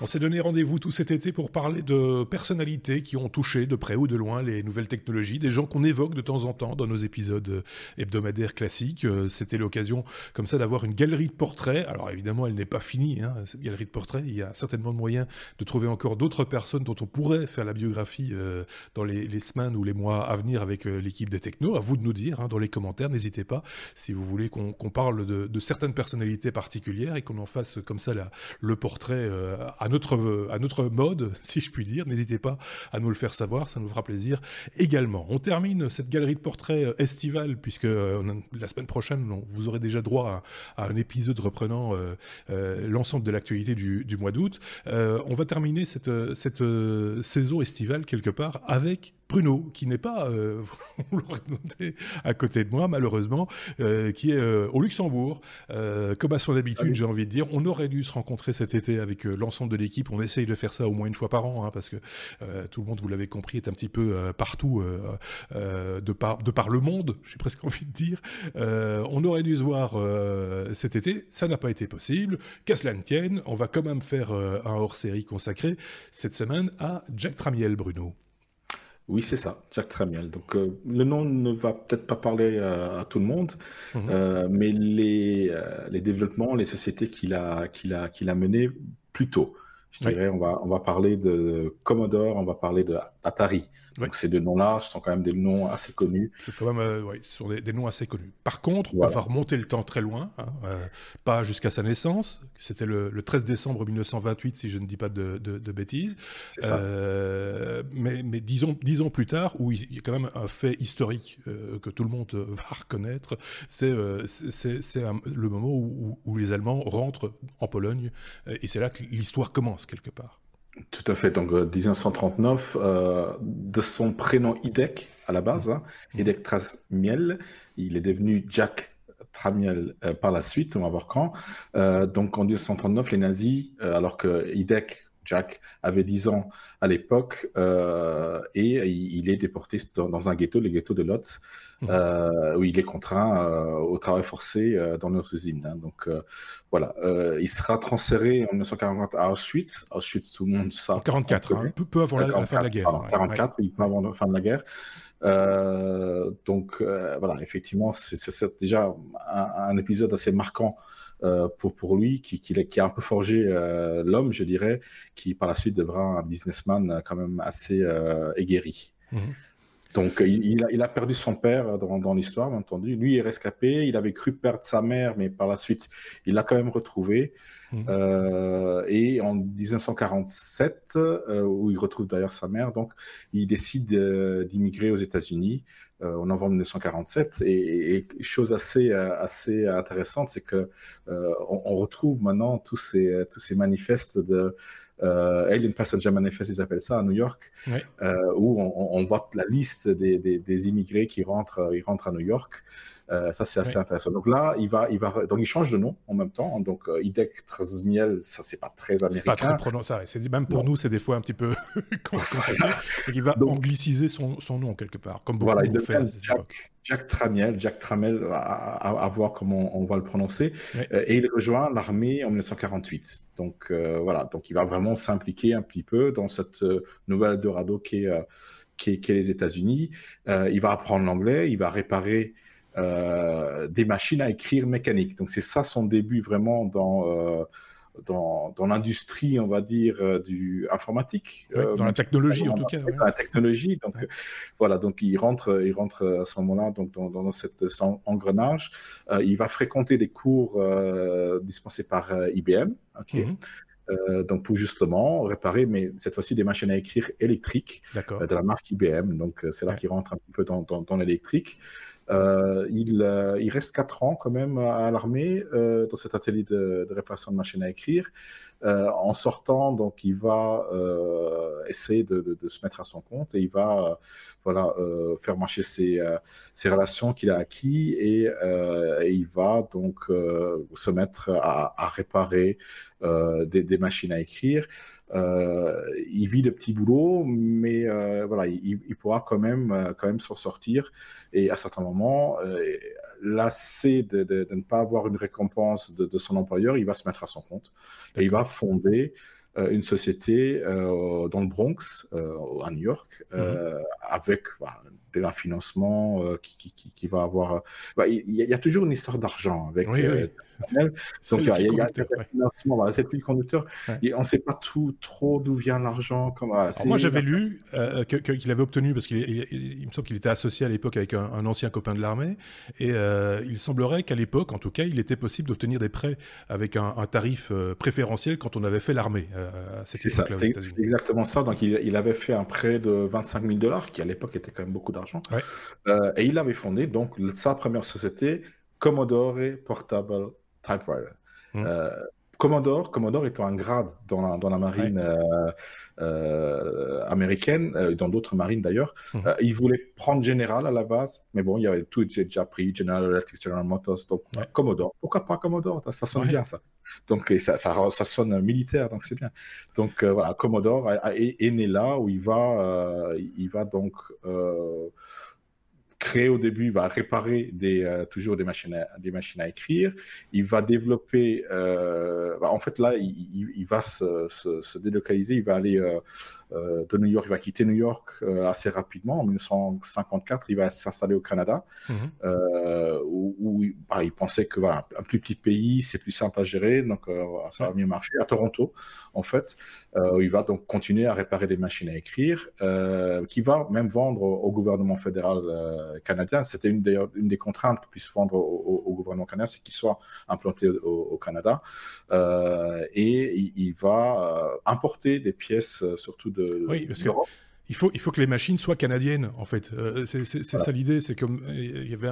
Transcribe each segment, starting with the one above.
On s'est donné rendez-vous tout cet été pour parler de personnalités qui ont touché de près ou de loin les nouvelles technologies, des gens qu'on évoque de temps en temps dans nos épisodes hebdomadaires classiques. Euh, c'était l'occasion comme ça d'avoir une galerie de portraits. Alors évidemment, elle n'est pas finie, hein, cette galerie de portraits. Il y a certainement de moyens de trouver encore d'autres personnes dont on pourrait faire la biographie euh, dans les, semaines ou les mois à venir avec euh, l'équipe des technos. À vous de nous dire hein, dans les commentaires. N'hésitez pas si vous voulez qu'on parle de, certaines personnalités particulières et qu'on en fasse comme ça le portrait à notre mode, si je puis dire. N'hésitez pas à nous le faire savoir, ça nous fera plaisir également. On termine cette galerie de portraits euh, estivale, puisque euh, la semaine prochaine, vous aurez déjà droit à, un épisode reprenant euh, l'ensemble de l'actualité du, mois d'août. on va terminer cette, cette saison estivale quelque part avec Bruno, qui n'est pas, euh, vous l'aurez noté, à côté de moi, malheureusement, euh, qui est euh, au Luxembourg. comme à son habitude, j'ai envie de dire, on aurait dû se rencontrer cet été avec l'ensemble de l'équipe. On essaye de faire ça au moins une fois par an, hein, parce que tout le monde, vous l'avez compris, est un petit peu partout de, par, de par le monde, j'ai presque envie de dire. on aurait dû se voir cet été, ça n'a pas été possible. Qu'à cela ne tienne, on va quand même faire un hors-série consacré cette semaine à Jack Tramiel, Bruno. Oui, c'est ça, Jack Tramiel. Donc, euh, le nom ne va peut-être pas parler euh, à tout le monde, mhm. euh, mais les, les développements, les sociétés qu'il a, qu'il a, qu'il a menées plus tôt. Je dirais, on va, on va parler de Commodore, on va parler de Atari. Donc ces deux noms-là sont quand même des noms assez connus. C'est quand même, euh, oui, ce sont des, noms assez connus. Par contre, on va remonter le temps très loin, hein, euh, pas jusqu'à sa naissance. C'était le, 13 décembre 1928, si je ne dis pas de, bêtises. Euh, mais, mais dix, ans, plus tard, où il y a quand même un fait historique que tout le monde va reconnaître, c'est le moment où, où, les Allemands rentrent en Pologne, et c'est là que l'histoire commence quelque part. Tout à fait. Donc, 1939, euh, euh, de son prénom Idek à la base, hein, mmh. Idek Tramiel, il est devenu Jack Tramiel euh, par la suite, on va voir quand. donc, en 1939, les nazis, alors que Idek, Jack, avait 10 ans à l'époque, et il, est déporté dans, un ghetto, le ghetto de Lotz, Mmh. Euh, où il est contraint euh, au travail forcé euh, dans nos usines. Hein. Donc voilà, il sera transféré en 1940 à Auschwitz. Auschwitz, tout le monde sait. 44, hein, peu, avant la, fin de la guerre. 44, peu avant la fin de la guerre. donc voilà, effectivement, c'est déjà un, épisode assez marquant pour, pour lui, qui, qui, a un peu forgé l'homme, je dirais, qui par la suite devra un businessman quand même assez aguerri. Mmh. Donc, il, a, perdu son père dans, l'histoire, bien entendu. Lui est rescapé. Il avait cru perdre sa mère, mais par la suite, il l'a quand même retrouvé. Mmh. Euh, et en 1947, euh, où il retrouve d'ailleurs sa mère, donc, il décide euh, d'immigrer aux États-Unis en novembre 1947. Et, chose assez assez intéressante, c'est que on, retrouve maintenant tous ces tous ces manifestes de euh, Alien Passenger Manifest, ils appellent ça à New York, euh, où on, voit la liste des, immigrés qui rentrent, ils rentrent à New York. Euh, ça, c'est assez intéressant. Donc là, il va, il va, donc il change de nom en même temps. Donc euh, Idek Trasmiel, ça, c'est pas très américain. C'est pas très prononçable. C'est même pour nous, c'est des fois un petit peu compliqué. donc il va angliciser son, son, nom quelque part, comme beaucoup voilà, il fait. Jack, Jack Tramiel, Jack Tramel, à, voir comment on, va le prononcer. Euh, et il rejoint l'armée en 1948. Donc voilà, donc il va vraiment s'impliquer un petit peu dans cette nouvelle Dorado qui est, qui est, qui est les États-Unis. il va apprendre l'anglais, il va réparer euh, des machines à écrire mécaniques. Donc c'est ça son début vraiment dans euh, dans, dans l'industrie, on va dire, euh, du informatique. dans la technologie, en tout cas. Dans la technologie. Donc, voilà, donc il rentre, il rentre à ce moment-là donc dans, dans cet engrenage. il va fréquenter des cours dispensés par IBM. ok mhm. donc pour justement réparer, mais cette fois-ci des machines à écrire électriques de la marque IBM. Donc c'est là qu'il rentre un peu dans, dans, dans l'électrique. Euh, il, euh, il, reste 4 ans quand même à, l'armée euh, dans cet atelier de, réparation de machines à écrire. en sortant, donc, il va essayer de, se mettre à son compte et il va voilà, faire marcher ses, relations qu'il a acquis et, il va donc se mettre à, réparer des, machines à écrire. Euh, il vit de petits boulots, mais euh, voilà, il, pourra quand même, euh, quand même s'en sortir. Et à certains moments, lassé de, de, ne pas avoir une récompense de, son employeur, il va se mettre à son compte et il va fonder une société dans le Bronx, à New York, mhm. avec bah, un financement qui, qui, qui, va avoir. Bah, il y, a toujours une histoire d'argent avec. Oui, oui. Donc il y a, y a, financement, voilà, c'est le conducteur. Et on ne sait pas tout trop d'où vient l'argent. moi j'avais lu qu'il avait obtenu parce qu'il il, me semble qu'il était associé à l'époque avec un, ancien copain de l'armée et il semblerait qu'à l'époque, en tout cas, il était possible d'obtenir des prêts avec un, tarif préférentiel quand on avait fait l'armée. c'est ça, c'est exactement ça. Donc il, il, avait fait un prêt de 25 000 dollars qui à l'époque était quand même beaucoup d'argent. Euh, et il avait fondé donc sa première société, Commodore Portable Typewriter. Mmh. Euh, Commodore, Commodore étant un grade dans la, dans la marine euh, américaine, dans d'autres marines d'ailleurs, mmh. il voulait prendre General à la base, mais bon, il y avait tout déjà pris, General Electric, General Motors, donc Commodore. Pourquoi pas Commodore? Ça sonne bien ça. Donc ça, ça, sonne militaire, donc c'est bien. Donc voilà, Commodore est, né là où il va, il va donc créer au début, il va réparer des, euh, toujours des machines, à, des machines à écrire. Il va développer, euh, bah, en fait là, il, il va se, se, se, délocaliser, il va aller euh, de New York, il va quitter New York assez rapidement. En 1954, il va s'installer au Canada, mhm. où, il pensait que voilà, un plus petit pays, c'est plus simple à gérer, donc ça va mieux marcher. À Toronto, en fait, il va donc continuer à réparer des machines à écrire, qui va même vendre au, gouvernement fédéral canadien. C'était une, une des contraintes qu'il puisse vendre au, gouvernement canadien, c'est qu'il soit implanté au, Canada. et il, il va importer des pièces, surtout de oui, parce que il faut, il faut que les machines soient canadiennes, en fait. Euh, c'est ça l'idée, c'est comme il y avait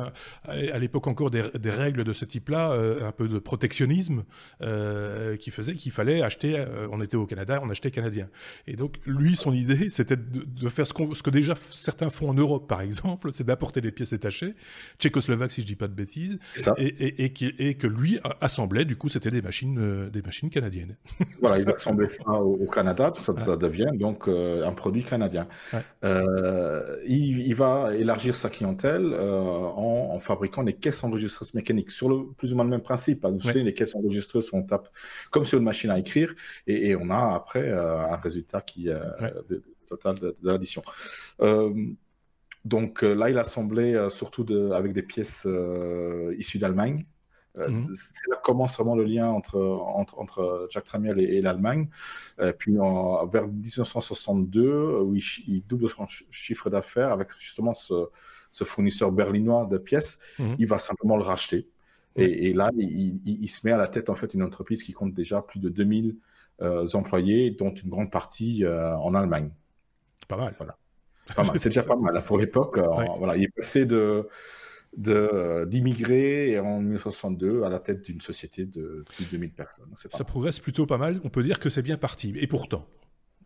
à l'époque encore des, des, règles de ce type-là, euh, un peu de protectionnisme, euh, qui faisait qu'il fallait acheter. Euh, on était au Canada, on achetait canadien. Et donc lui, son idée, c'était de, de, faire ce, ce, que déjà certains font en Europe, par exemple, c'est d'apporter des pièces détachées, tchécoslovaques si je dis pas de bêtises, et, et, et, qui, et, que lui assemblait. Du coup, c'était des machines, des machines canadiennes. Voilà, il assemblait ça au, Canada, tout ça, ça devient donc un produit canadien. Euh, il, va élargir sa clientèle euh, en, fabriquant des caisses enregistreuses mécaniques sur le plus ou moins le même principe. Vous savez, les caisses enregistreuses, on tape comme sur une machine à écrire et, on a après euh, un résultat qui de, total de, l'addition. donc là, il assemblait surtout de, avec des pièces issues d'Allemagne. Euh, mmh. C'est là commence vraiment le lien entre, entre, entre Jacques Tramiel et, l'Allemagne. Euh, puis en, vers 1962, où il, double son chiffre d'affaires avec justement ce, ce, fournisseur berlinois de pièces, mmh. il va simplement le racheter. Et, là, il, il, se met à la tête en fait une entreprise qui compte déjà plus de 2000 euh, employés, dont une grande partie en Allemagne. Pas mal. Voilà. C'est déjà pas mal pour l'époque. Voilà, il est passé de euh, d'immigrés en 1962 à la tête d'une société de plus de 2000 personnes. Ça progresse plutôt pas mal. On peut dire que c'est bien parti. Et pourtant.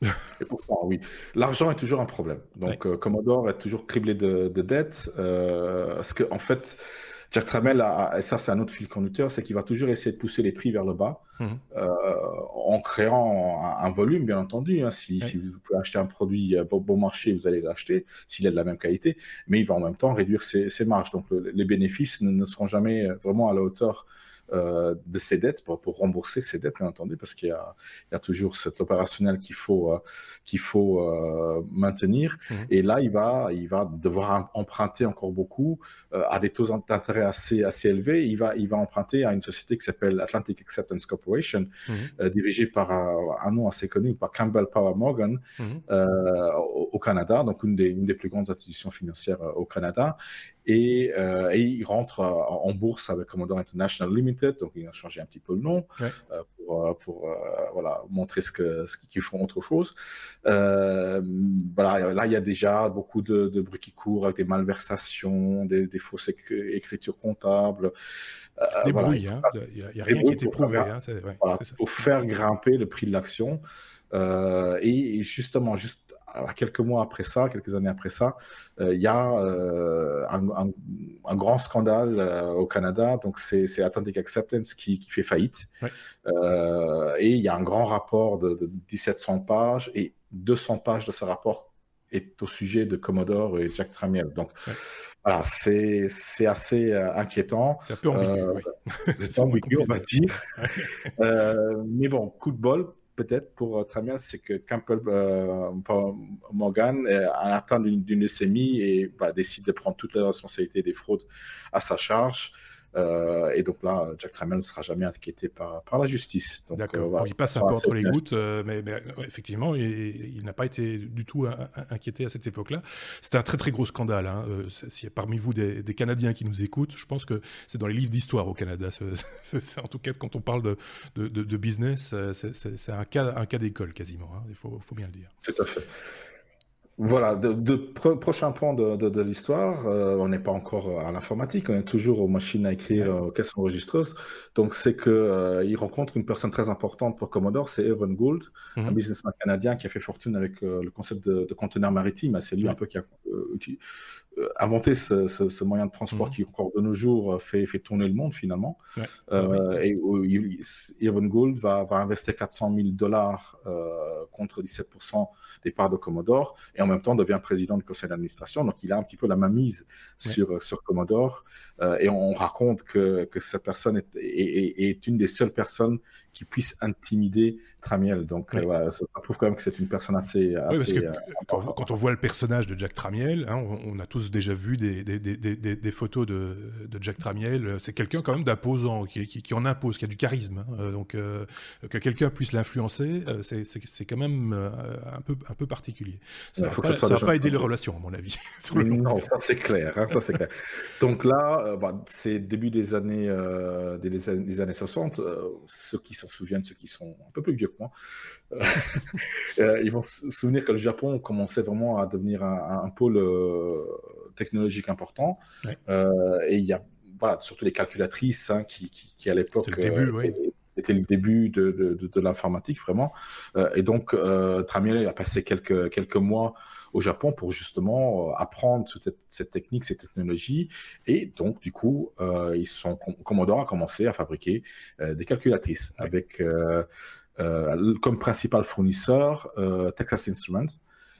Et pourtant, oui. L'argent est toujours un problème. Donc, euh, Commodore est toujours criblé de, dettes. Euh, parce qu'en en fait, Jack Tramel, et ça c'est un autre fil conducteur, c'est qu'il va toujours essayer de pousser les prix vers le bas mhm. euh, en créant un, volume, bien entendu. Hein. si, vous pouvez acheter un produit bon, bon marché, vous allez l'acheter s'il est de la même qualité, mais il va en même temps réduire ses, marges. Donc les bénéfices ne, seront jamais vraiment à la hauteur euh, de ses dettes pour, pour, rembourser ses dettes, bien entendu, parce qu'il y, y a, toujours cet opérationnel qu'il faut, euh, qu'il faut euh, maintenir. Mmh. Et là, il va, il va devoir emprunter encore beaucoup à des taux d'intérêt assez, assez élevés. Il va, il va emprunter à une société qui s'appelle Atlantic Acceptance Corporation, mmh. dirigée par un, nom assez connu, par Campbell Power Morgan, mmh. au, au, Canada, donc une des, une des plus grandes institutions financières au Canada. Euh, et, il rentre euh, en bourse avec Commodore International Limited, donc il a changé un petit peu le nom euh, pour, pour voilà, montrer ce qu'ils ce qu'ils font autre chose. voilà, là, il y a déjà beaucoup de, de bruit qui court avec des malversations, des, des fausses écritures comptables. des bruits, hein. il n'y a, rien qui est éprouvé. Hein, pour faire grimper le prix de l'action. et justement, juste quelques mois après ça, quelques années après ça, euh, il y a euh, un, grand scandale euh, au Canada. Donc, c'est Atlantic Acceptance qui, fait faillite. et il y a un grand rapport de, 1700 pages et 200 pages de ce rapport est au sujet de Commodore et Jack Tramiel. Donc, voilà, c'est assez inquiétant. C'est un peu ambigu, C'est ambigu, on va dire. mais bon, coup de bol peut-être pour Tramiel, c'est que Campbell Morgan a atteint d'une leucémie et bah, décide de prendre toute la responsabilité des fraudes à sa charge. Euh, et donc là, Jack Tramiel ne sera jamais inquiété par, par la justice. D'accord. Euh, il passe un peu entre les gouttes, euh, mais, effectivement, il, n'a pas été du tout inquiété à cette époque-là. C'était un très très gros scandale. Hein. S'il y a parmi vous des, Canadiens qui nous écoutent, je pense que c'est dans les livres d'histoire au Canada. En tout cas, quand on parle de, de, de business, c'est, un cas, un cas d'école quasiment. Hein. Il faut, faut bien le dire. Tout à fait. Voilà, de, de prochain point de, de, de l'histoire, euh, on n'est pas encore à l'informatique, on est toujours aux machines à écrire, aux caisses enregistreuses. Donc c'est que euh, il rencontre une personne très importante pour Commodore, c'est Evan Gould, un mhm. businessman canadien qui a fait fortune avec euh, le concept de, conteneur maritime. C'est lui un peu qui a euh, inventé ce, ce, ce, moyen de transport mhm. qui encore de nos jours fait, fait tourner le monde finalement. Et Evan Gould va, va investir 400 000 dollars contre 17% des parts de Commodore. Et en même temps devient président du conseil d'administration. Donc il a un petit peu la main mise sur, sur Commodore. Euh, et on, raconte que, que cette personne est, est, est, une des seules personnes qui puisse intimider Tramiel. Donc euh, ça, prouve quand même que c'est une personne assez. Oui, parce que euh, quand, on voit le personnage de Jack Tramiel, hein, on, a tous déjà vu des, des, des, des photos de, de, Jack Tramiel. C'est quelqu'un quand même d'imposant, qui, qui, qui, en impose, qui a du charisme. Hein. Donc que quelqu'un puisse l'influencer, c'est quand même un peu, un peu particulier. Ça va pas, aider les relations, à mon avis. sur le non, ça c'est clair. Hein, ça, clair. Donc là, bah, c'est début des années, des, des, années 60. ceux qui s'en souviennent, ceux qui sont un peu plus vieux que moi, euh, euh, ils vont se souvenir que le Japon commençait vraiment à devenir un, pôle euh, technologique important. et il y a voilà, surtout les calculatrices hein, qui, qui, à l'époque était le début de, de, de, l'informatique vraiment. et donc, Tramiel a passé quelques, quelques mois au Japon pour justement euh, apprendre cette, cette technique, cette technologie. Et donc, du coup, euh, ils sont, Commodore a commencé à fabriquer euh, des calculatrices avec comme principal fournisseur Texas Instruments.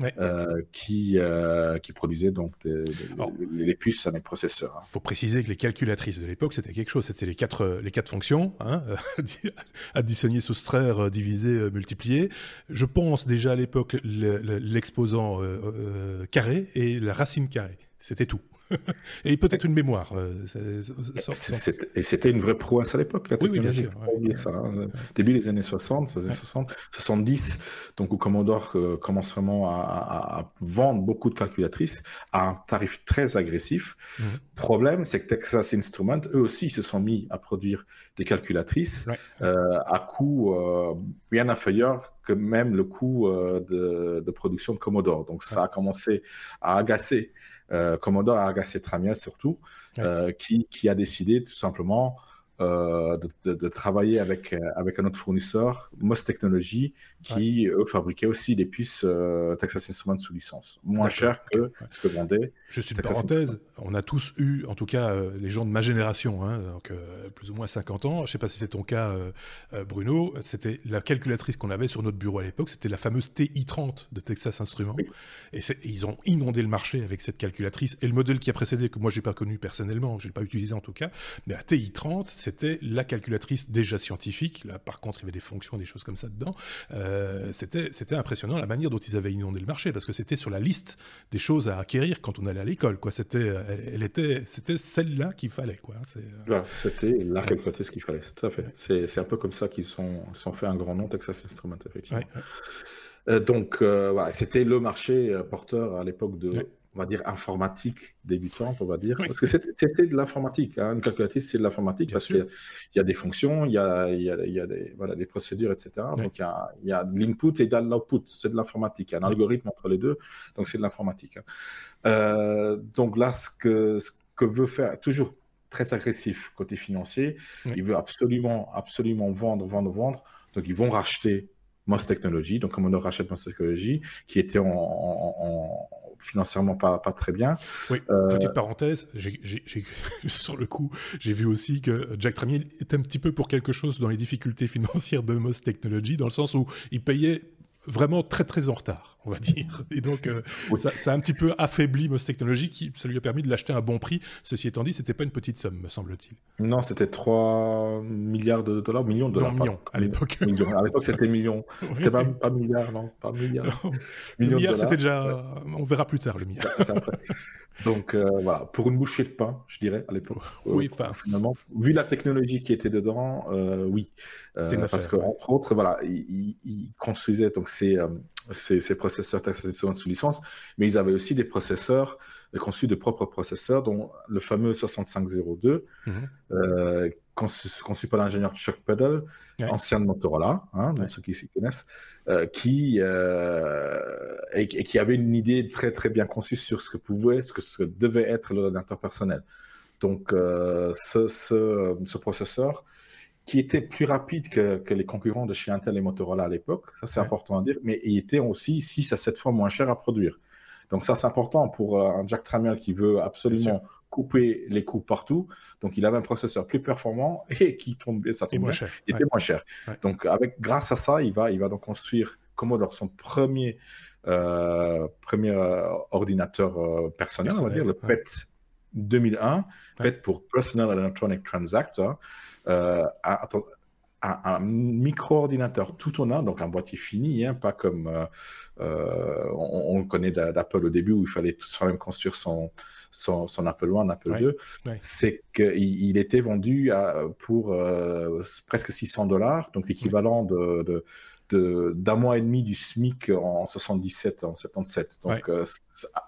Euh, qui, euh, qui produisait donc les puces à mes processeurs. Il hein. faut préciser que les calculatrices de l'époque, c'était quelque chose. C'était les quatre, les quatre fonctions, hein, additionner, soustraire, euh, diviser, multiplier. Je pense déjà à l'époque l'exposant carré et la racine carrée. C'était tout. Et peut-être une mémoire. Euh, et c'était une vraie prouesse à l'époque, la technologie. Oui, bien sûr. ça, hein. Début des années 60, 60, 70, donc où Commodore euh, commence vraiment à, vendre beaucoup de calculatrices à un tarif très agressif. Le mhm. Problème, c'est que Texas Instruments, eux aussi, se sont mis à produire des calculatrices euh, à coût bien inférieur que même le coût de, de, production de Commodore. Donc ça a commencé à agacer euh, Commodore a agacé Tramiel surtout, euh, qui, qui, a décidé tout simplement euh, de, travailler avec, euh, avec un autre fournisseur, Moss Technology, qui eux fabriquaient aussi des puces euh, Texas Instruments sous licence, moins cher que ce que vendait. Juste une parenthèse, on a tous eu, en tout cas les gens de ma génération, hein, donc plus ou moins 50 ans, je ne sais pas si c'est ton cas Bruno, c'était la calculatrice qu'on avait sur notre bureau à l'époque, c'était la fameuse TI-30 de Texas Instruments, et, ils ont inondé le marché avec cette calculatrice, et le modèle qui a précédé, que moi j'ai pas connu personnellement, je l'ai pas utilisé en tout cas, mais la TI-30, c'était la calculatrice déjà scientifique. Là, par contre, il y avait des fonctions, des choses comme ça dedans. Euh, c'était, impressionnant la manière dont ils avaient inondé le marché parce que c'était sur la liste des choses à acquérir quand on allait à l'école. Quoi, c'était, elle, était, c'était celle-là qu'il fallait. Euh, c'était la calculatrice qu'il fallait. Tout à fait. C'est, c'est un peu comme ça qu'ils sont, sont fait un grand nom Texas Instruments effectivement. Euh, donc voilà, c'était le marché porteur à l'époque de on va dire, informatique débutante, on va dire. Parce que c'était de l'informatique. Hein. Une calculatrice, c'est de l'informatique parce qu'il y, a des fonctions, il y a, il y a, il y a des, voilà, des procédures, etc. Donc, il y a, il y a de l'input et de l'output. C'est de l'informatique. Il y a un algorithme entre les deux. Donc, c'est de l'informatique. Hein. Euh, donc là, ce que, ce que veut faire, toujours très agressif côté financier, il veut absolument, absolument vendre, vendre, vendre. Donc, ils vont racheter Moss Technology, donc comme on rachète Moss Technology, qui était en, en, financièrement pas, pas très bien. Oui, euh, petite parenthèse, sur le coup, j'ai vu aussi que Jack Tramiel est un petit peu pour quelque chose dans les difficultés financières de Moss Technology, dans le sens où il payait vraiment très très en retard, on va dire. Et donc euh, ça, ça, a un petit peu affaibli MOS Technologies, qui ça lui a permis de l'acheter à un bon prix. Ceci étant dit, c'était pas une petite somme, me semble-t-il. Non, c'était 3 milliards de dollars, millions de dollars. Non, millions, à l'époque. À l'époque, c'était millions. C'était pas, pas milliards, non, pas milliards. milliards, c'était déjà. On verra plus tard le milliard. Donc euh, voilà, pour une bouchée de pain, je dirais à l'époque. Oui, enfin, finalement, vu la technologie qui était dedans, euh, oui. Euh, parce que entre autres, voilà, ils, ils construisaient donc ces, ces, ces processeurs taxation sous licence, mais ils avaient aussi des processeurs conçus de propres processeurs, dont le fameux 6502, mm -hmm. conçu, par l'ingénieur Chuck Peddle, ancien de Motorola, hein, ouais. ceux qui s'y connaissent, euh, qui euh, et, et, qui avait une idée très très bien conçue sur ce que pouvait, ce que, ce que devait être l'ordinateur personnel. Donc euh, ce, ce, ce, processeur qui était plus rapide que, que, les concurrents de chez Intel et Motorola à l'époque, ça c'est ouais. important à dire, mais il était aussi 6 à 7 fois moins cher à produire. Donc ça c'est important pour euh, un Jack Tramiel qui veut absolument couper les coûts partout. Donc, il avait un processeur plus performant et qui tombait, ça tombait, moins cher. il était ouais. moins cher. Ouais. Donc, avec, grâce à ça, il va, il va donc construire Commodore, son premier, euh, premier euh, ordinateur euh, personnel, on va dire, le PET 2001, PET pour Personal Electronic Transactor. Euh, un, un micro-ordinateur tout en un, donc un boîtier fini, hein, pas comme euh, euh, on, on, le connaît d'Apple au début où il fallait tout soi-même construire son, son, son, Apple One, Apple ouais, 2. Ouais. C'est qu'il il était vendu à, pour euh, presque 600 dollars, donc l'équivalent de, de d'un mois et demi du SMIC en 77, en 77. Donc, ouais. euh,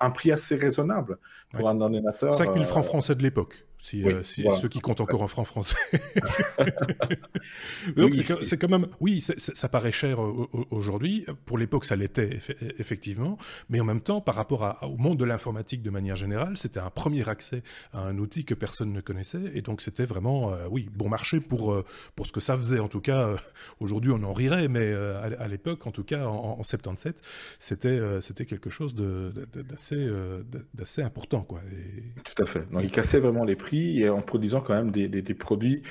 un prix assez raisonnable pour ouais. un ordinateur. 5000 francs français de l'époque si, oui, euh, si voilà. ceux qui comptent encore en francs français. Donc oui, c'est quand même, oui, c est, c est, ça paraît cher aujourd'hui. Pour l'époque, ça l'était effectivement, mais en même temps, par rapport à, au monde de l'informatique de manière générale, c'était un premier accès à un outil que personne ne connaissait, et donc c'était vraiment, euh, oui, bon marché pour euh, pour ce que ça faisait. En tout cas, aujourd'hui, on en rirait, mais à, à l'époque, en tout cas, en, en 77, c'était c'était quelque chose d'assez d'assez important, quoi. Et... Tout à fait. Donc, il cassait vraiment les prix et en produisant quand même des, des, des produits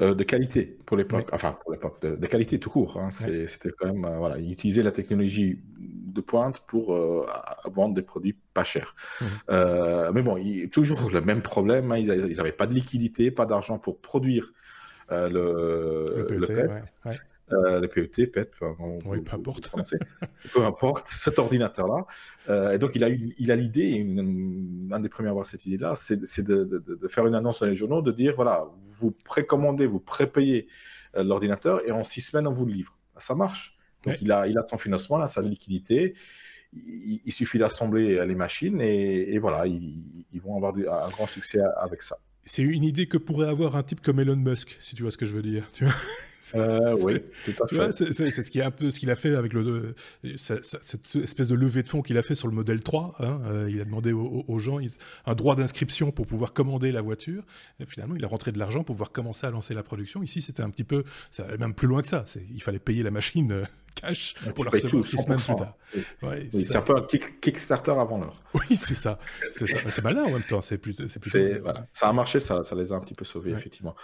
euh, de qualité pour l'époque, oui. enfin pour l'époque, de, de, qualité tout court. Hein. C'était oui. quand même, euh, voilà, ils utilisaient la technologie de pointe pour euh, vendre des produits pas chers. Mmh. mais bon, il, toujours le même problème, hein. ils n'avaient pas de liquidité, pas d'argent pour produire le, le, PET. Le PET. Ouais, euh, les PET, PET, enfin, on, oui, peu importe. peu importe, cet ordinateur-là. Euh, et donc, il a, il a l'idée, un des premiers à avoir cette idée-là, c'est de, de, de, faire une annonce dans les journaux, de dire, voilà, vous précommandez, vous prépayez euh, l'ordinateur et en six semaines, on vous le livre. Ça marche. Donc, il, a, il a son financement, là, sa liquidité. Il, il suffit d'assembler les machines et, et voilà, ils, ils, vont avoir du, un grand succès avec ça. C'est une idée que pourrait avoir un type comme Elon Musk, si tu vois ce que je veux dire. Tu vois euh, oui, tout à fait. C'est ce qui est un peu ce qu'il a fait avec le cette, cette espèce de levée de fonds qu'il a fait sur le modèle 3. Hein. Euh, il a demandé aux, aux gens un droit d'inscription pour pouvoir commander la voiture. Et finalement, il a rentré de l'argent pour pouvoir commencer à lancer la production. Ici, c'était un petit peu, ça allait même plus loin que ça. Il fallait payer la machine euh, cash pour la recevoir six semaines plus tard. Ouais, oui, c'est un peu un kick, Kickstarter avant l'heure. Oui, c'est ça. C'est malin en même temps. C'est plus, c'est. Voilà. Ça a marché, ça, ça les a un petit peu sauvés ouais. effectivement.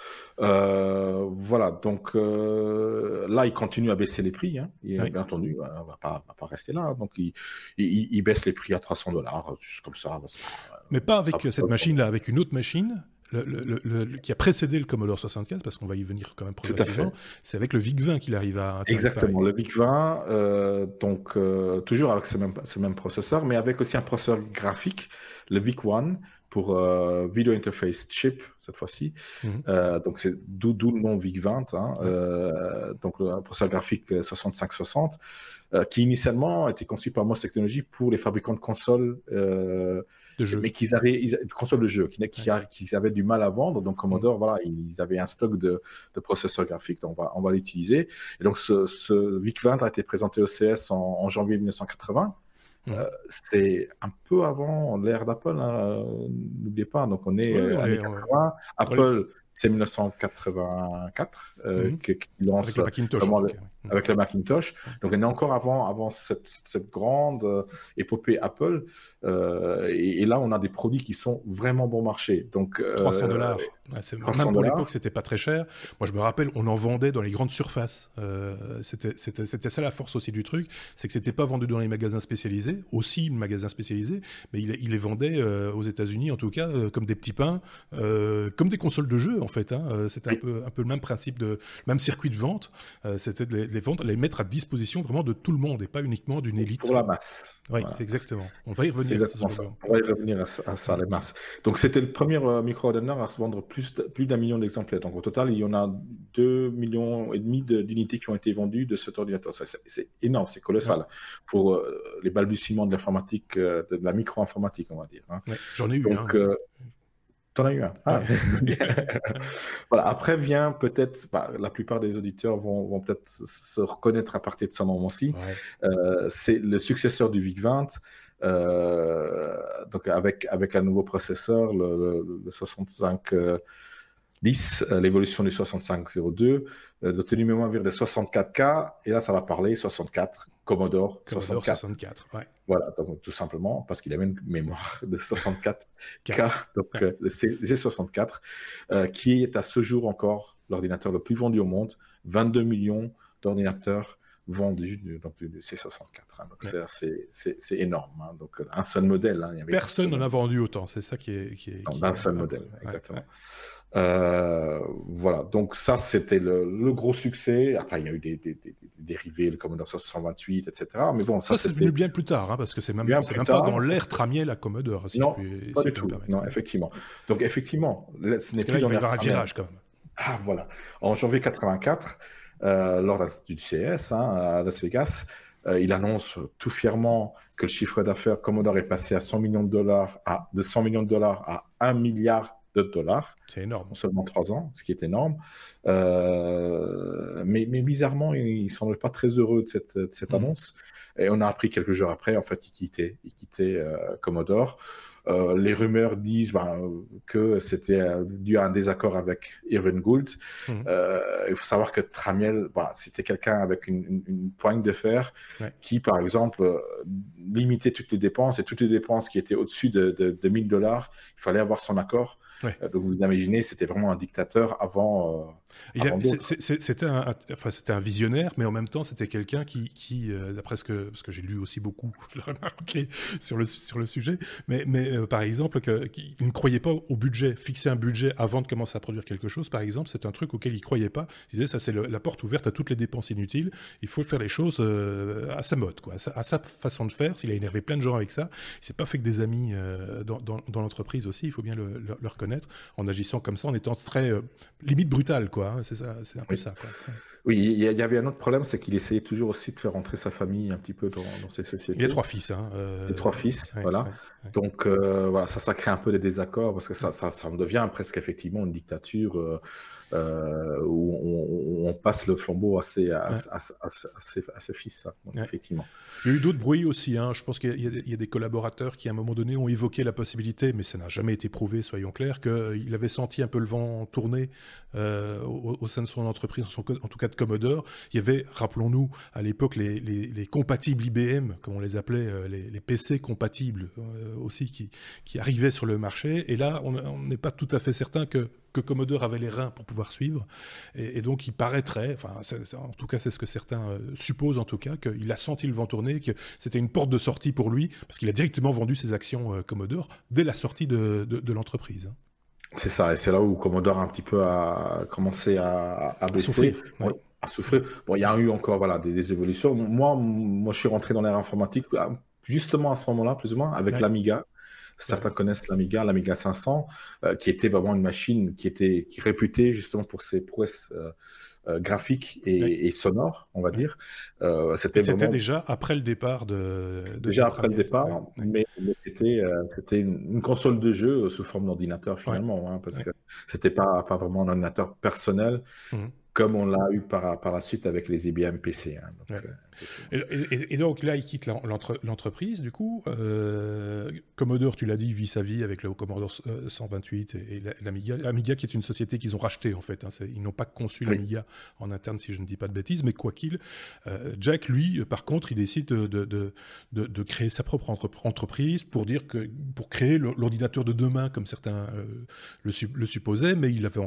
Euh, voilà, donc euh, là, il continue à baisser les prix. Hein. Et. Bien entendu, on va pas, va pas rester là. Hein. Donc, il, il, il, baisse les prix à 300 dollars, juste comme ça. Mais pas avec cette machine-là, avec une autre machine le, le, le, qui a précédé le Commodore 64, parce qu'on va y venir quand même progressivement, c'est avec le VIC-20 qu'il arrive à... Exactement, le VIC-20, euh, donc euh, toujours avec ce même, ce même processeur, mais avec aussi un processeur graphique, le VIC-1, pour euh, Video Interface Chip, cette fois-ci. Mm -hmm. donc c'est d'où le nom VIC-20, hein, mm donc le processeur graphique 6560, qui initialement a été conçu par MOS Technologies pour les fabricants de consoles de jeux. mais qu'ils avaient ils, de jeux, qu'ils qui, qui avaient du mal à vendre. Donc Commodore, mmh. voilà, ils avaient un stock de, de processeurs graphiques, donc on va, on va l'utiliser. Et donc ce, ce, VIC-20 a été présenté au CS en, en janvier 1980. Mmh. Euh, c'est un peu avant l'ère d'Apple, hein, n'oubliez pas. Donc on est oui, années 80. Apple, c'est 1984 euh, mmh. Avec le Macintosh. Le, avec le Macintosh. Donc, on est encore avant, avant cette, cette grande euh, épopée Apple. Euh, et, là, on a des produits qui sont vraiment bon marché. Donc, 300 dollars. même pour l'époque, c'était pas très cher. Moi, je me rappelle, on en vendait dans les grandes surfaces. c'était ça la force aussi du truc, c'est que c'était pas vendu dans les magasins spécialisés, aussi magasins spécialisés, mais il, il les vendait aux États-Unis, en tout cas, comme des petits pains, comme des consoles de jeux, en fait. Hein. C'était un peu, un peu le même principe de, même circuit de vente. c'était les, vendre, les mettre à disposition vraiment de tout le monde et pas uniquement d'une élite. Pour la masse. Oui, exactement. On va y revenir. On va y revenir à, ça, les masses. Donc c'était le premier euh, micro-ordinateur à se vendre plus, plus d'un million d'exemplaires. Donc au total, il y en a 2 millions et demi d'unités qui ont été vendues de cet ordinateur. C'est énorme, c'est colossal pour euh, les balbutiements de l'informatique, euh, de la micro-informatique, on va dire. Hein. J'en ai eu. Donc, T'en as eu un. Ah. voilà. Après vient peut-être, bah, la plupart des auditeurs vont, vont peut-être se reconnaître à partir de ce moment-ci. Euh, c'est le successeur du VIC-20, euh, donc avec, avec un nouveau processeur, le, le, 65. 10, euh, l'évolution du 6502, euh, de tenue mémoire vers le 64K, et là ça va parler 64, Commodore, 64. Voilà, donc tout simplement parce qu'il avait une mémoire de 64K, donc euh, le G64, euh, qui est à ce jour encore l'ordinateur le plus vendu au monde, 22 millions d'ordinateurs vendus donc, du, C64. Hein. donc c'est énorme. Hein. donc un seul modèle. Hein. Personne n'en a vendu autant, c'est ça qui est. Qui est, un seul modèle, exactement. Euh, voilà, donc ça c'était le, gros succès. Après, il y a eu des, dérivés, le Commodore 528, etc. Mais bon, ça, c'est venu bien plus tard, hein, parce que c'est même, même pas dans l'ère tramier la Commodore. non, pas du tout. Non, effectivement. Donc effectivement, ce n'est plus dans l'ère un virage quand même. Ah voilà. En janvier 84, euh, lors du CS hein, à Las Vegas, euh, il annonce tout fièrement que le chiffre d'affaires Commodore est passé à 100 millions de dollars à de 100 millions de dollars à 1 milliard de dollars. C'est énorme. En seulement trois ans, ce qui est énorme. Euh, mais, mais, bizarrement, il ne semble pas très heureux de cette, de cette mhm. annonce. Et on a appris quelques jours après, en fait, il quittait, il quittait euh, Commodore. Euh, les rumeurs disent ben, que c'était euh, dû à un désaccord avec Irvin Gould. Euh, il faut savoir que Tramiel, ben, c'était quelqu'un avec une, une, poigne de fer qui, par exemple, limitait toutes les dépenses et toutes les dépenses qui étaient au-dessus de, de, de 1000 dollars, il fallait avoir son accord. Euh, donc vous imaginez, c'était vraiment un dictateur avant. Euh, c'était un, enfin, un visionnaire, mais en même temps, c'était quelqu'un qui, qui euh, d'après ce que, parce que j'ai lu aussi beaucoup, je l'ai remarqué sur le, sur le sujet, mais, mais par exemple, que, qu'il ne croyait pas au budget. Fixer un budget avant de commencer à produire quelque chose, par exemple, c'est un truc auquel il croyait pas. Il disait, ça c'est la porte ouverte à toutes les dépenses inutiles. Il faut faire les choses à sa mode, quoi, à sa, façon de faire. S'il a énervé plein de gens avec ça, il s'est pas fait que des amis dans, dans, dans l'entreprise aussi, il faut bien le, le reconnaître en agissant comme ça, en étant très euh, limite brutal, quoi. Hein, c'est ça, c'est un peu ça. Oui, il y, avait un autre problème, c'est qu'il essayait toujours aussi de faire rentrer sa famille un petit peu dans, dans ces sociétés. Il y a trois fils, hein. Euh... trois fils, voilà. Donc euh, voilà, ça, ça crée un peu des désaccords parce que ça, ça, ça devient presque effectivement une dictature. Euh, où on, passe le flambeau à ses, à, ses, fils, effectivement. Il y a eu d'autres bruits aussi. Hein. Je pense qu'il y, a des collaborateurs qui, à un moment donné, ont évoqué la possibilité, mais ça n'a jamais été prouvé, soyons clairs, qu'il avait senti un peu le vent tourner euh, au, sein de son entreprise, en tout cas de Commodore. Il y avait, rappelons-nous, à l'époque, les, compatibles IBM, comme on les appelait, euh, les, PC compatibles aussi, qui, qui arrivaient sur le marché. Et là, on n'est pas tout à fait certain que que Commodore avait les reins pour pouvoir suivre. Et, donc il paraîtrait, enfin en tout cas c'est ce que certains euh, supposent en tout cas, qu'il a senti le vent tourner, que c'était une porte de sortie pour lui, parce qu'il a directement vendu ses actions euh, Commodore dès la sortie de, l'entreprise. C'est ça, et c'est là où Commodore a un petit peu a commencé à, à baisser. souffrir, à souffrir. Bon, il y a eu encore voilà, des, évolutions. Moi, moi, je suis rentré dans l'ère informatique justement à ce moment-là, plus ou moins, avec l'Amiga. Certains connaissent l'Amiga, l'Amiga 500, euh, qui était vraiment une machine qui était qui réputée justement pour ses prouesses euh, euh, graphiques et, sonores, on va dire. c'était déjà après le départ de. déjà après le départ, mais, c'était c'était une, console de jeu sous forme d'ordinateur finalement, hein, parce que c'était pas pas vraiment un ordinateur personnel. Mmh. comme on l'a eu par, par la suite avec les IBM PC. Hein, et, donc là, il quitte l'entreprise, du coup. Euh, Commodore, tu l'as dit, vit sa vie avec le Commodore 128 et, l'Amiga. Amiga qui est une société qu'ils ont rachetée, en fait. Hein, ils n'ont pas conçu l'Amiga en interne, si je ne dis pas de bêtises, mais quoi qu'il, euh, Jack, lui, par contre, il décide de, de, de, créer sa propre entreprise pour, dire que, pour créer l'ordinateur de demain, comme certains euh, le, le, supposaient, mais il avait,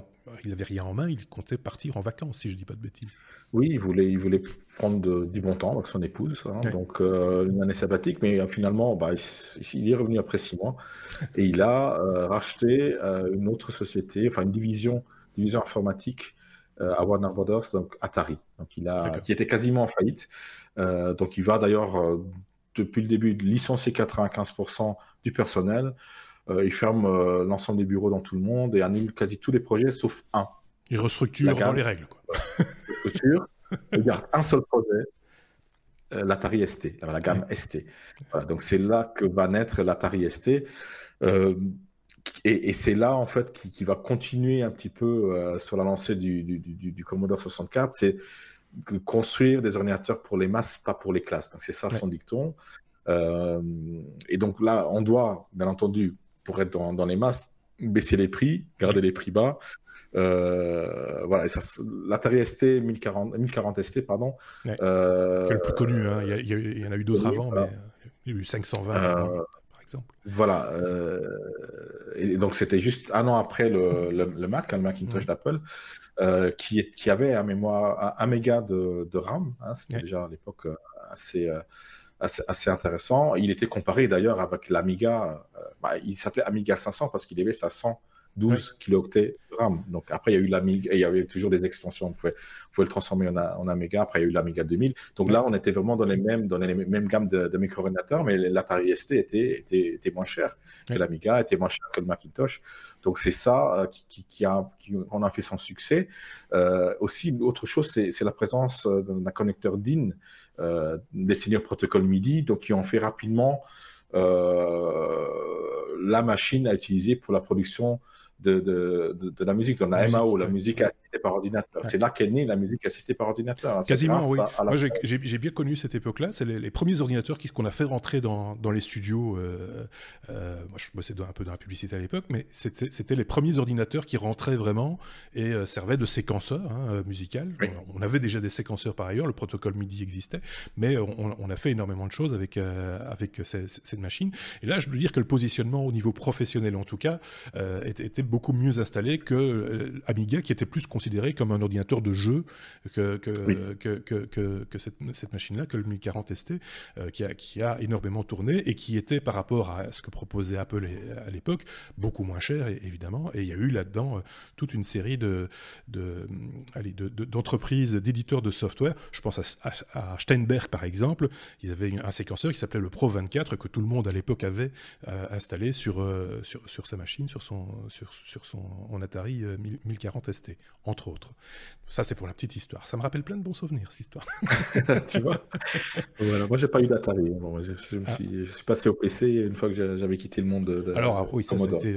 il avait rien en main, il comptait partir en vacances, si je ne dis pas de bêtises. Oui, il voulait, il voulait prendre du bon temps avec son épouse, hein, donc euh, une année sabbatique, mais euh, finalement, bah, il, est revenu après six mois et il a euh, racheté une autre société, enfin une division, division informatique à Warner Brothers, donc Atari, donc il a, qui était quasiment en faillite. donc il va d'ailleurs depuis le début licencier 95% du personnel. il ferme l'ensemble des bureaux dans tout le monde et annule quasi tous les projets sauf un. Il restructure dans les règles. Quoi. restructure, il garde un seul projet, l'Atari ST, la gamme ST. donc c'est là que va naître l'Atari ST. Euh, et, c'est là en fait qui, va continuer un petit peu euh, sur la lancée du, du, Commodore 64, c'est construire des ordinateurs pour les masses, pas pour les classes. Donc c'est ça son dicton. et donc là, on doit, bien entendu, pour être dans, dans les masses, baisser les prix, garder les prix bas, euh, voilà, l'Atari ST 1040, 1040 ST, pardon. Euh, le plus connu, hein. il, y, en a eu d'autres avant, mais il y a eu 520 euh, par exemple. Voilà, et donc c'était juste un an après le, le, Mac, hein, le Macintosh d'Apple, qui, qui avait un mémoire, un, méga de, de RAM, hein, c'était déjà à l'époque assez, assez, intéressant. Il était comparé d'ailleurs avec l'Amiga, bah, il s'appelait Amiga 500 parce qu'il avait sa 100 12 kilooctets de RAM. Donc après, il y a eu l'Amiga, il y avait toujours des extensions. On pouvait, le transformer en, en, Amiga. Après, il y a eu l'Amiga 2000. Donc là, on était vraiment dans les mêmes, dans les mêmes gammes de, de micro-ordinateurs, mais l'Atari ST était, était, était, moins cher que l'Amiga, était moins cher que le Macintosh. Donc c'est ça euh, qui, qui, a, qui, on a fait son succès. Euh, aussi, autre chose, c'est la présence euh, d'un connecteur DIN, euh, des seniors protocoles MIDI, donc qui ont fait rapidement la machine à utiliser pour la production de, de, de, la musique, dans la, MAO, la musique assistée par ordinateur. C'est là qu'est née la musique assistée par ordinateur. Quasiment, oui. Moi, j'ai bien connu cette époque-là. C'est les, premiers ordinateurs qu'on a fait rentrer dans, dans les studios. Euh, euh, moi, je bossais un peu dans la publicité à l'époque, mais c'était les premiers ordinateurs qui rentraient vraiment et euh, servaient de séquenceurs hein, musical. On, avait déjà des séquenceurs par ailleurs, le protocole MIDI existait, mais on, on a fait énormément de choses avec, avec cette machine. Et là, je veux dire que le positionnement au niveau professionnel, en tout cas, était, était beaucoup mieux installé que euh, Amiga, qui était plus considéré comme un ordinateur de jeu que, que, que, que, cette, cette machine-là, que le 1040 ST, euh, qui, a, qui a énormément tourné et qui était, par rapport à ce que proposait Apple à l'époque, beaucoup moins cher, évidemment. Et il y a eu là-dedans euh, toute une série de, de, d'entreprises, d'éditeurs de software. Je pense à, à, Steinberg, par exemple. Ils avaient un séquenceur qui s'appelait le Pro 24, que tout le monde à l'époque avait installé sur, sur, sur sa machine, sur son, sur, sur son Atari 1040 euh, ST, entre autres. Ça, c'est pour la petite histoire. Ça me rappelle plein de bons souvenirs, cette histoire. tu vois? Voilà, Moi, j'ai pas eu d'Atari. je, ah. je, suis passé au PC une fois que j'avais quitté le monde de, Alors, ah oui, ça, c'était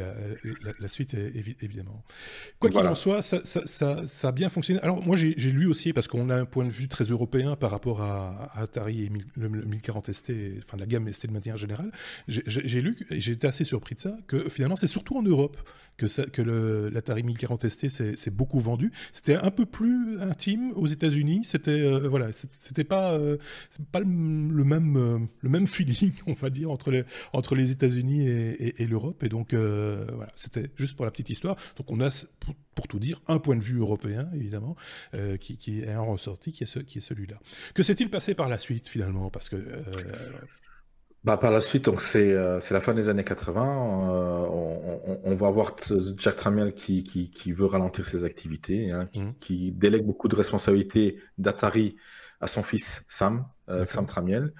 la, suite, évidemment. Quoi qu'il en soit, ça, ça, ça, a bien fonctionné. Alors, moi, j'ai lu aussi, parce qu'on a un point de vue très européen par rapport à, Atari et le, 1040 ST, enfin, la gamme ST de manière générale. J'ai lu, et j'ai été assez surpris de ça, que finalement, c'est surtout en Europe que, que l'Atari 1040 ST s'est beaucoup vendu. C'était un peu plus intime aux États-Unis. C'était euh, voilà, c'était pas euh, pas le, même euh, le même feeling, on va dire, entre les entre les États-Unis et, l'Europe. Et donc voilà, c'était juste pour la petite histoire. Donc on a pour, tout dire, un point de vue européen, évidemment, qui, qui, est en ressorti, qui est, ce, qui est celui-là. Que s'est-il passé par la suite, finalement? Parce que bah, par la suite, donc c'est euh, la fin des années 80. Euh, on, on, va voir Jack Tramiel qui, qui, qui, veut ralentir ses activités, hein, qui, mmh. qui, délègue beaucoup de responsabilités d'Atari à son fils Sam, euh, Sam Tramiel.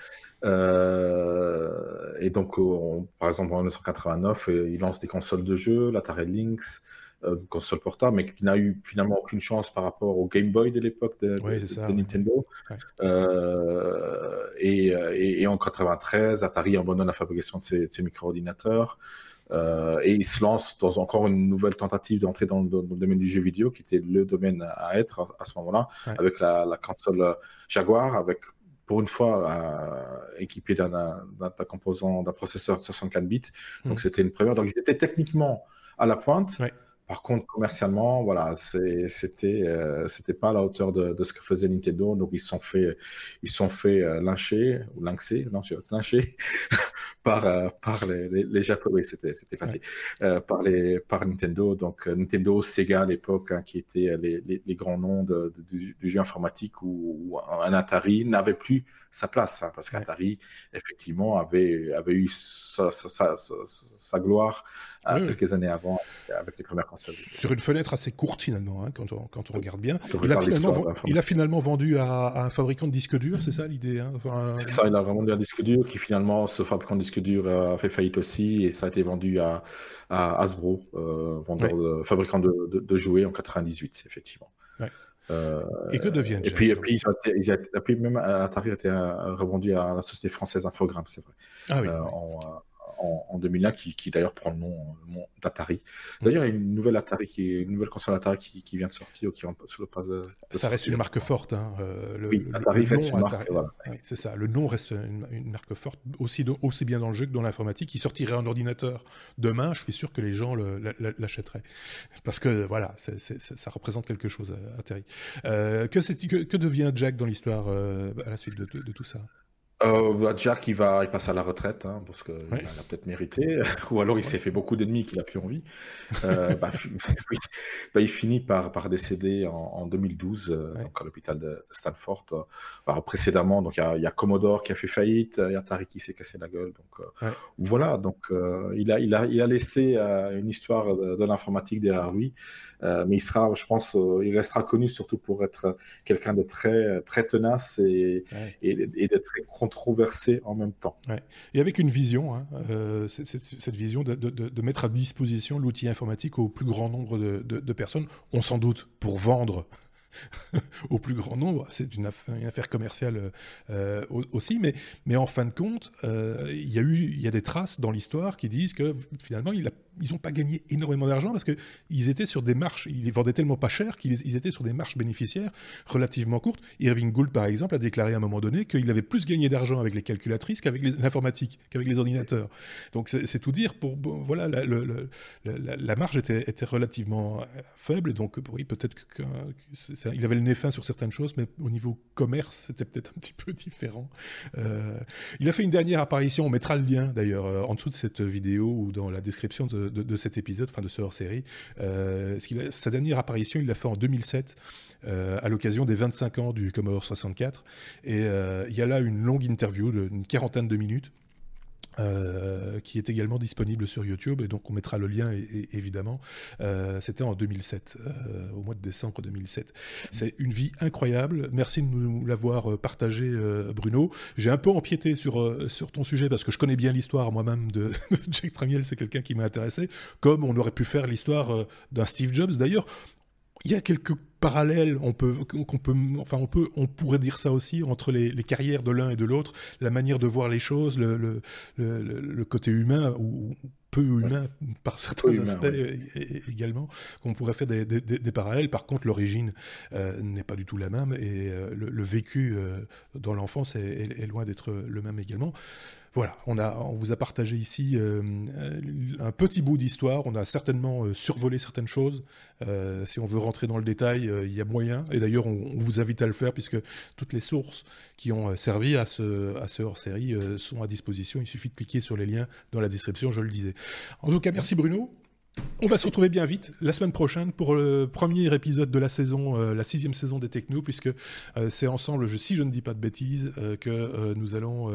Euh, et donc, par exemple, en 1989, il lance des consoles de jeux, l'Atari Lynx, console portable, mais qui n'a eu finalement aucune chance par rapport au Game Boy de l'époque de, Nintendo. Euh, et, et, en 93, Atari abandonne la fabrication de ses, micro-ordinateurs. et il se lance dans encore une nouvelle tentative d'entrer dans, le domaine du jeu vidéo, qui était le domaine à être à, ce moment-là, avec la, la, console Jaguar, avec pour une fois euh, équipé d'un composant, d'un processeur de 64 bits. Donc mmh. c'était une première. Donc ils étaient techniquement à la pointe. Par contre, commercialement, voilà, c'était euh, c'était pas à la hauteur de, de, ce que faisait Nintendo. Donc ils se sont fait ils sont fait euh, lyncher ou lynxer, non, lyncher par euh, par les, les, Japonais. C'était c'était facile euh, par les par Nintendo. Donc Nintendo, Sega à l'époque, hein, qui étaient les, les, grands noms de, du, jeu informatique, où, un Atari n'avait plus sa place, hein, parce qu'Atari effectivement avait avait eu sa, sa, sa, sa gloire quelques années avant avec les premières consoles. Sur une fenêtre assez courte finalement, hein, quand, on, quand on regarde bien. Il a, finalement, il a, finalement, vendu à, un fabricant de disques durs, c'est ça l'idée hein enfin, C'est ça, il a vendu un disque dur qui finalement, ce fabricant de disques durs a fait faillite aussi et ça a été vendu à, à Hasbro, euh, vendeur fabricant de, de, jouets en 98, effectivement. Euh, et que devient Et puis, et puis, ils ont été, même Atari a été euh, revendu à la société française Infogrames, c'est vrai. Ah oui, en, en, en 2001, qui, qui d'ailleurs prend le nom, d'Atari. Mm. D'ailleurs, il y a une nouvelle Atari, qui est, une nouvelle console Atari qui, qui vient de sortir, qui sur le pas. Ça reste une marque forte. Hein, euh, le, oui, Atari reste une marque. Voilà. c'est ça. Le nom reste une, marque forte, aussi, aussi bien dans le jeu que dans l'informatique. Il sortirait en ordinateur demain. Je suis sûr que les gens l'achèteraient parce que voilà, ça représente quelque chose, euh, Atari. Euh, que, que, que, devient Jack dans l'histoire euh, à la suite de, de tout ça? Euh, bah, Jack, il va, il passe à la retraite, hein, parce qu'il a peut-être mérité, ou alors il s'est fait beaucoup d'ennemis qu'il a plus envie. Euh, bah, bah, il finit par, par décéder en, en 2012, euh, donc à l'hôpital de Stanford. Euh, précédemment, donc il y a, y a, Commodore qui a fait faillite, il y a Atari qui s'est cassé la gueule. Donc euh, voilà, donc il a, il a, il a laissé une histoire de, de l'informatique derrière lui. Euh, mais il sera, je pense, euh, il restera connu surtout pour être quelqu'un de très, très tenace et, et, de très controversé en même temps. Et avec une vision, hein, euh, cette, vision de, mettre à disposition l'outil informatique au plus grand nombre de, personnes, on s'en doute, pour vendre au plus grand nombre. C'est une, affaire, commerciale euh, aussi, mais, en fin de compte, euh, il y y a des traces dans l'histoire qui disent que finalement, il a, ils n'ont pas gagné énormément d'argent parce qu'ils étaient sur des marches, ils les vendaient tellement pas cher qu'ils étaient sur des marches bénéficiaires relativement courtes. Irving Gould, par exemple, a déclaré à un moment donné qu'il avait plus gagné d'argent avec les calculatrices qu'avec l'informatique, qu'avec les ordinateurs. Donc c'est tout dire. Pour voilà, la, marge était, relativement faible donc oui, peut-être que, il avait le nez fin sur certaines choses, mais au niveau commerce, c'était peut-être un petit peu différent. Euh, il a fait une dernière apparition, on mettra le lien d'ailleurs euh, en dessous de cette vidéo ou dans la description de, de, cet épisode, enfin de ce hors-série. Euh, sa dernière apparition, il l'a fait en 2007 euh, à l'occasion des 25 ans du Commodore 64. Et il y a là une longue interview d'une quarantaine de minutes euh, qui est également disponible sur YouTube, et donc on mettra le lien évidemment. Euh, c'était en 2007, euh, au mois de décembre 2007. C'est une vie incroyable. Merci de nous l'avoir partagé, Bruno. J'ai un peu empiété sur sur ton sujet parce que je connais bien l'histoire moi-même de Jack Tramiel. C'est quelqu'un qui m'a intéressé, comme on aurait pu faire l'histoire d'un Steve Jobs. D'ailleurs, il y a quelques parallèles, on peut, qu'on peut, enfin on peut, on pourrait dire ça aussi entre les, les carrières de l'un et de l'autre, la manière de voir les choses, le, le, le, le côté humain ou peu humain par certains aspects également, qu'on pourrait faire des, des, des, parallèles. Par contre, l'origine euh, n'est pas du tout la même et euh, le, vécu euh, dans l'enfance est, est, loin d'être le même également. Voilà, on, a, on vous a partagé ici euh, un petit bout d'histoire. On a certainement euh, survolé certaines choses. Euh, si on veut rentrer dans le détail, il y a moyen. Et d'ailleurs, on, vous invite à le faire puisque toutes les sources qui ont servi à ce, à ce hors-série sont à disposition. Il suffit de cliquer sur les liens dans la description, je le disais. En tout cas, merci Bruno. On va se retrouver bien vite la semaine prochaine pour le premier épisode de la saison, euh, la sixième saison des Techno, puisque euh, c'est ensemble, si je ne dis pas de bêtises, euh, que nous allons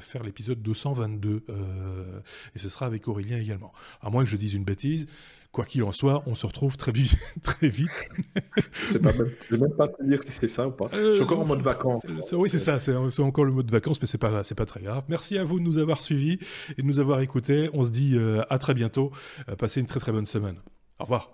faire l'épisode 222, et ce sera avec Aurélien également. À moins que je dise une bêtise. Quoi qu'il en soit, on se retrouve très vite. très vite. je ne vais même pas te dire si c'est ça ou pas. je suis encore en mode vacances. oui, c'est ça. C'est encore le mode vacances, mais c'est pas, c'est pas très grave. Merci à vous de nous avoir suivis et de nous avoir écoutés. On se dit à très bientôt. passez une très très bonne semaine. Au revoir.